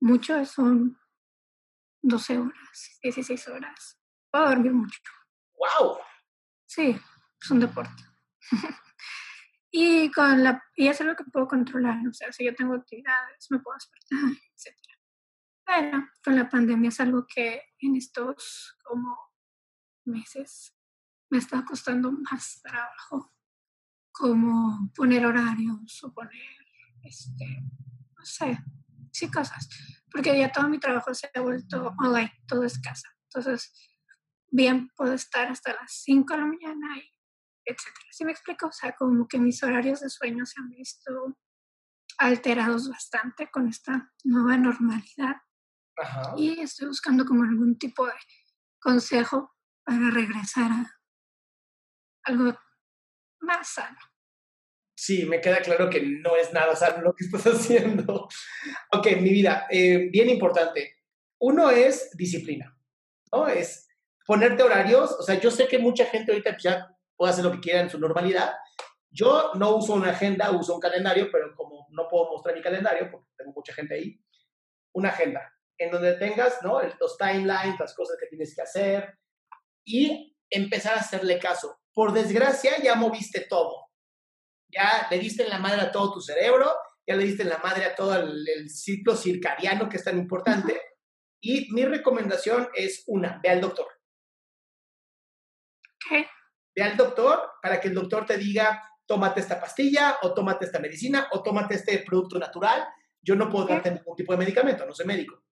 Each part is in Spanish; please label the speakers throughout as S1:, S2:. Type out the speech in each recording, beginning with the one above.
S1: mucho son 12 horas, 16 horas. Puedo dormir mucho.
S2: ¡Wow!
S1: Sí, es un deporte. y con la y es algo que puedo controlar, o sea, si yo tengo actividades, me puedo despertar, etc. Pero con la pandemia es algo que en estos como meses me está costando más trabajo, como poner horarios o poner, este, no sé, sí cosas, porque ya todo mi trabajo se ha vuelto online, todo es casa. Entonces, bien, puedo estar hasta las 5 de la mañana y etcétera. ¿Sí me explico? O sea, como que mis horarios de sueño se han visto alterados bastante con esta nueva normalidad. Y estoy buscando como algún tipo de consejo para regresar a algo más sano
S2: sí, me queda claro que no es nada sano lo que estás haciendo. ok, mi vida, eh, bien importante. Uno es disciplina, ¿no? Es ponerte horarios. O sea, yo sé que mucha gente ahorita ya puede hacer lo que quiera en su normalidad. Yo no uso una agenda, uso un calendario, pero como no puedo mostrar mi calendario, porque tengo mucha gente ahí, una agenda en donde tengas, ¿no? Los timelines, las cosas que tienes que hacer y empezar a hacerle caso. Por desgracia, ya moviste todo ya le diste en la madre a todo tu cerebro, ya le diste en la madre a todo el, ciclo circadiano que es tan importante. Y mi recomendación es una, ve al doctor.
S1: ¿Qué?
S2: Ve al doctor para que el doctor te diga, tómate esta pastilla o tómate esta medicina o tómate este producto natural. Yo no puedo darte ningún tipo de medicamento, no soy médico.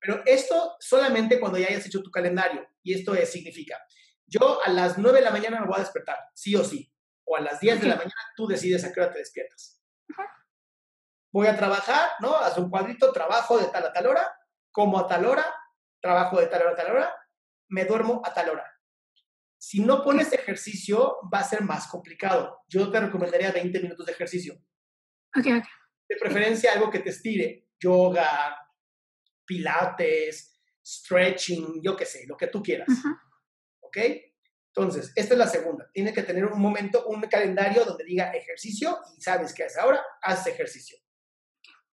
S2: Pero esto solamente cuando ya hayas hecho tu calendario. Y esto es, significa, yo a las 9 de la mañana me voy a despertar, sí o sí o a las 10 de la mañana, tú decides a qué hora te despiertas. Voy a trabajar, ¿no? Haz un cuadrito, trabajo de tal a tal hora, como a tal hora, trabajo de tal hora a tal hora, me duermo a tal hora. Si no pones ejercicio, va a ser más complicado. Yo te recomendaría 20 minutos de ejercicio.
S1: Okay,
S2: De preferencia algo que te estire. Yoga, pilates, stretching, yo qué sé, lo que tú quieras. ¿Ok? Entonces, esta es la segunda. Tiene que tener un momento, un calendario donde diga ejercicio y sabes que a ahora haces ejercicio.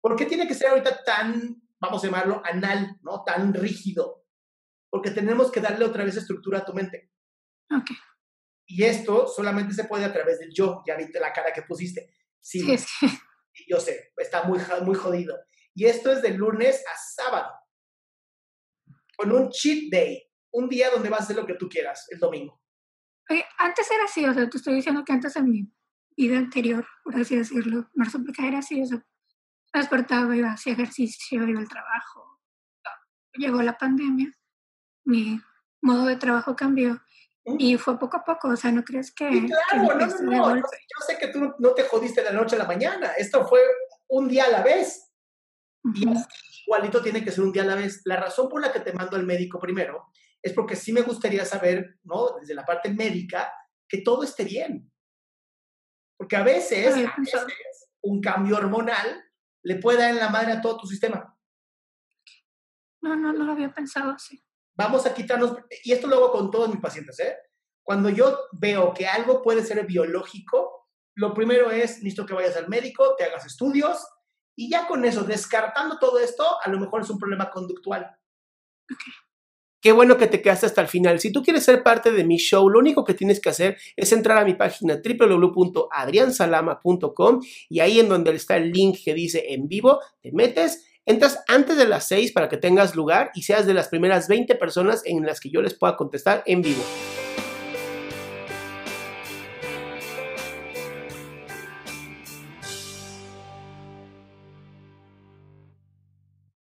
S2: ¿Por qué tiene que ser ahorita tan, vamos a llamarlo, anal, ¿no? Tan rígido? Porque tenemos que darle otra vez estructura a tu mente.
S1: Ok.
S2: Y esto solamente se puede a través del yo. Ya viste la cara que pusiste. Sí,
S1: es que...
S2: yo sé, está muy, muy jodido. Y esto es de lunes a sábado. Con un cheat day. Un día donde vas a hacer lo que tú quieras, el domingo
S1: antes era así, o sea, te estoy diciendo que antes en mi vida anterior, por así decirlo, marzo porque era así, o sea, me despertaba, iba hacia ejercicio, iba al trabajo. Llegó la pandemia, mi modo de trabajo cambió y fue poco a poco, o sea, ¿no crees que...
S2: claro, no, no, no, yo sé que tú no te jodiste de la noche a la mañana, esto fue un día a la vez. Y igualito tiene que ser un día a la vez. La razón por la que te mando al médico primero es porque sí me gustaría saber, ¿no? Desde la parte médica, que todo esté bien. Porque a veces, un cambio hormonal le puede dar en la madre a todo tu sistema.
S1: No, no, no lo había pensado así.
S2: Vamos a quitarnos, y esto lo hago con todos mis pacientes, ¿eh? Cuando yo veo que algo puede ser biológico, lo primero es, necesito que vayas al médico, te hagas estudios, y ya con eso, descartando todo esto, a lo mejor es un problema conductual.
S1: Okay.
S2: Qué bueno que te quedaste hasta el final. Si tú quieres ser parte de mi show, lo único que tienes que hacer es entrar a mi página www.adriansalama.com y ahí en donde está el link que dice en vivo, te metes, entras antes de las 6 para que tengas lugar y seas de las primeras 20 personas en las que yo les pueda contestar en vivo.